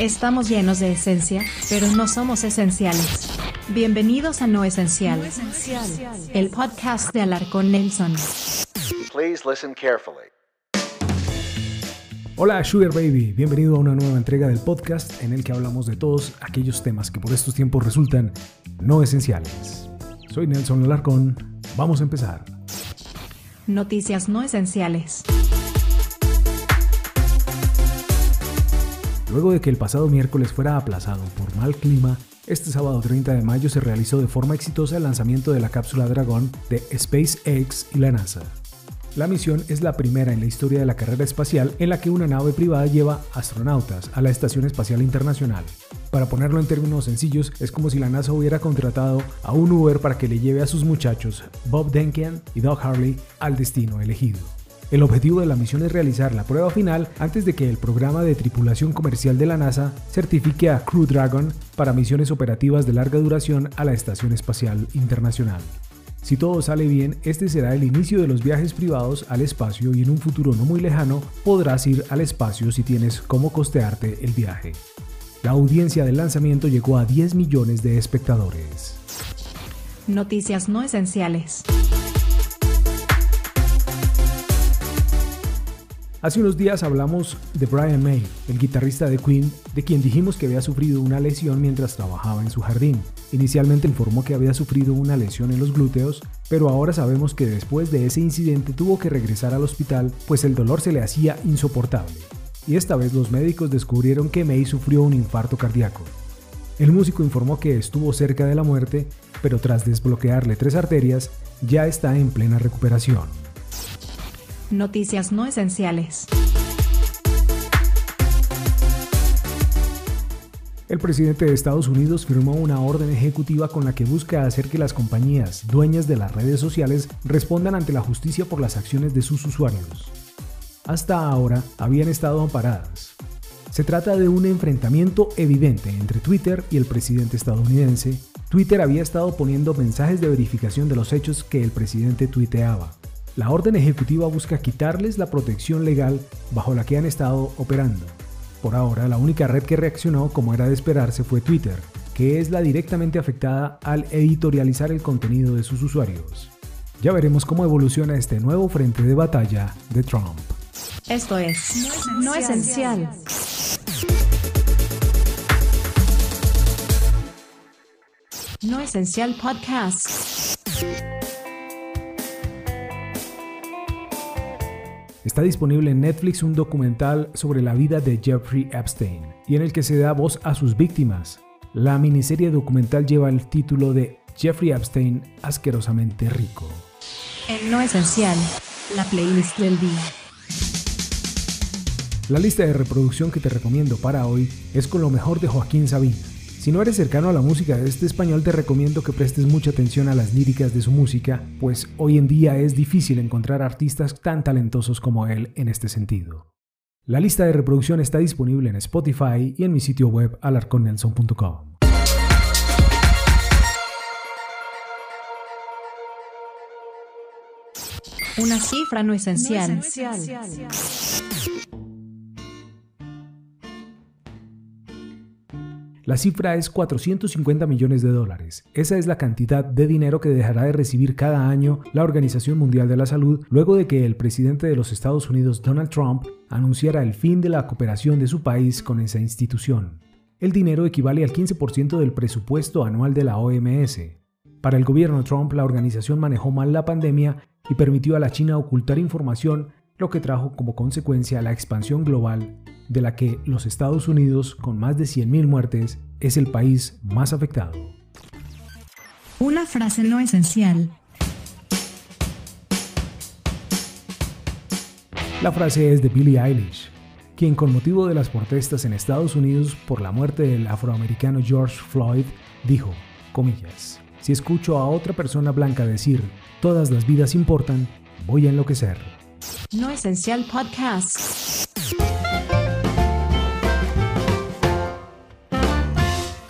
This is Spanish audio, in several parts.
Estamos llenos de esencia, pero no somos esenciales. Bienvenidos a No Esencial, el podcast de Alarcón Nelson. Please listen carefully. Hola Sugar Baby, bienvenido a una nueva entrega del podcast en el que hablamos de todos aquellos temas que por estos tiempos resultan no esenciales. Soy Nelson Alarcón, vamos a empezar. Noticias no esenciales. Luego de que el pasado miércoles fuera aplazado por mal clima, este sábado 30 de mayo se realizó de forma exitosa el lanzamiento de la cápsula Dragón de SpaceX y la NASA. La misión es la primera en la historia de la carrera espacial en la que una nave privada lleva astronautas a la Estación Espacial Internacional. Para ponerlo en términos sencillos, es como si la NASA hubiera contratado a un Uber para que le lleve a sus muchachos, Bob Denken y Doug Harley, al destino elegido. El objetivo de la misión es realizar la prueba final antes de que el programa de tripulación comercial de la NASA certifique a Crew Dragon para misiones operativas de larga duración a la Estación Espacial Internacional. Si todo sale bien, este será el inicio de los viajes privados al espacio y en un futuro no muy lejano podrás ir al espacio si tienes cómo costearte el viaje. La audiencia del lanzamiento llegó a 10 millones de espectadores. Noticias no esenciales. Hace unos días hablamos de Brian May, el guitarrista de Queen, de quien dijimos que había sufrido una lesión mientras trabajaba en su jardín. Inicialmente informó que había sufrido una lesión en los glúteos, pero ahora sabemos que después de ese incidente tuvo que regresar al hospital pues el dolor se le hacía insoportable. Y esta vez los médicos descubrieron que May sufrió un infarto cardíaco. El músico informó que estuvo cerca de la muerte, pero tras desbloquearle tres arterias, ya está en plena recuperación. Noticias no esenciales. El presidente de Estados Unidos firmó una orden ejecutiva con la que busca hacer que las compañías dueñas de las redes sociales respondan ante la justicia por las acciones de sus usuarios. Hasta ahora habían estado amparadas. Se trata de un enfrentamiento evidente entre Twitter y el presidente estadounidense. Twitter había estado poniendo mensajes de verificación de los hechos que el presidente tuiteaba. La orden ejecutiva busca quitarles la protección legal bajo la que han estado operando. Por ahora, la única red que reaccionó como era de esperarse fue Twitter, que es la directamente afectada al editorializar el contenido de sus usuarios. Ya veremos cómo evoluciona este nuevo frente de batalla de Trump. Esto es No Esencial. No Esencial Podcast. Está disponible en Netflix un documental sobre la vida de Jeffrey Epstein y en el que se da voz a sus víctimas. La miniserie documental lleva el título de Jeffrey Epstein asquerosamente rico. En No Esencial, la playlist del día. La lista de reproducción que te recomiendo para hoy es con lo mejor de Joaquín Sabina. Si no eres cercano a la música de este español, te recomiendo que prestes mucha atención a las líricas de su música, pues hoy en día es difícil encontrar artistas tan talentosos como él en este sentido. La lista de reproducción está disponible en Spotify y en mi sitio web alarconnelson.com. Una cifra no esencial. La cifra es 450 millones de dólares. Esa es la cantidad de dinero que dejará de recibir cada año la Organización Mundial de la Salud luego de que el presidente de los Estados Unidos, Donald Trump, anunciara el fin de la cooperación de su país con esa institución. El dinero equivale al 15% del presupuesto anual de la OMS. Para el gobierno Trump, la organización manejó mal la pandemia y permitió a la China ocultar información, lo que trajo como consecuencia la expansión global de la que los Estados Unidos, con más de 100.000 muertes, es el país más afectado. Una frase no esencial. La frase es de Billie Eilish, quien con motivo de las protestas en Estados Unidos por la muerte del afroamericano George Floyd dijo, comillas, si escucho a otra persona blanca decir, todas las vidas importan, voy a enloquecer. No Esencial Podcast.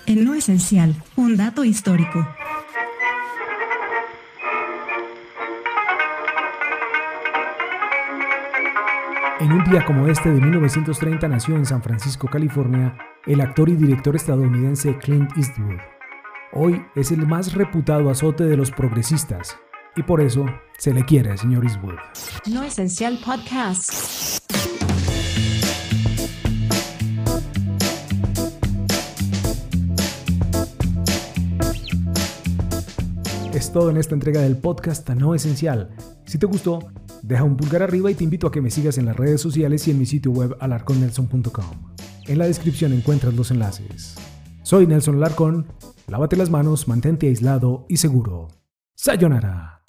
El no esencial, un dato histórico. En un día como este de 1930 nació en San Francisco, California, el actor y director estadounidense Clint Eastwood. Hoy es el más reputado azote de los progresistas y por eso se le quiere, señor Eastwood. No Esencial Podcast. Es todo en esta entrega del podcast No Esencial. Si te gustó, deja un pulgar arriba y te invito a que me sigas en las redes sociales y en mi sitio web alarconnelson.com. En la descripción encuentras los enlaces. Soy Nelson Alarcón, lávate las manos, mantente aislado y seguro. Sayonara.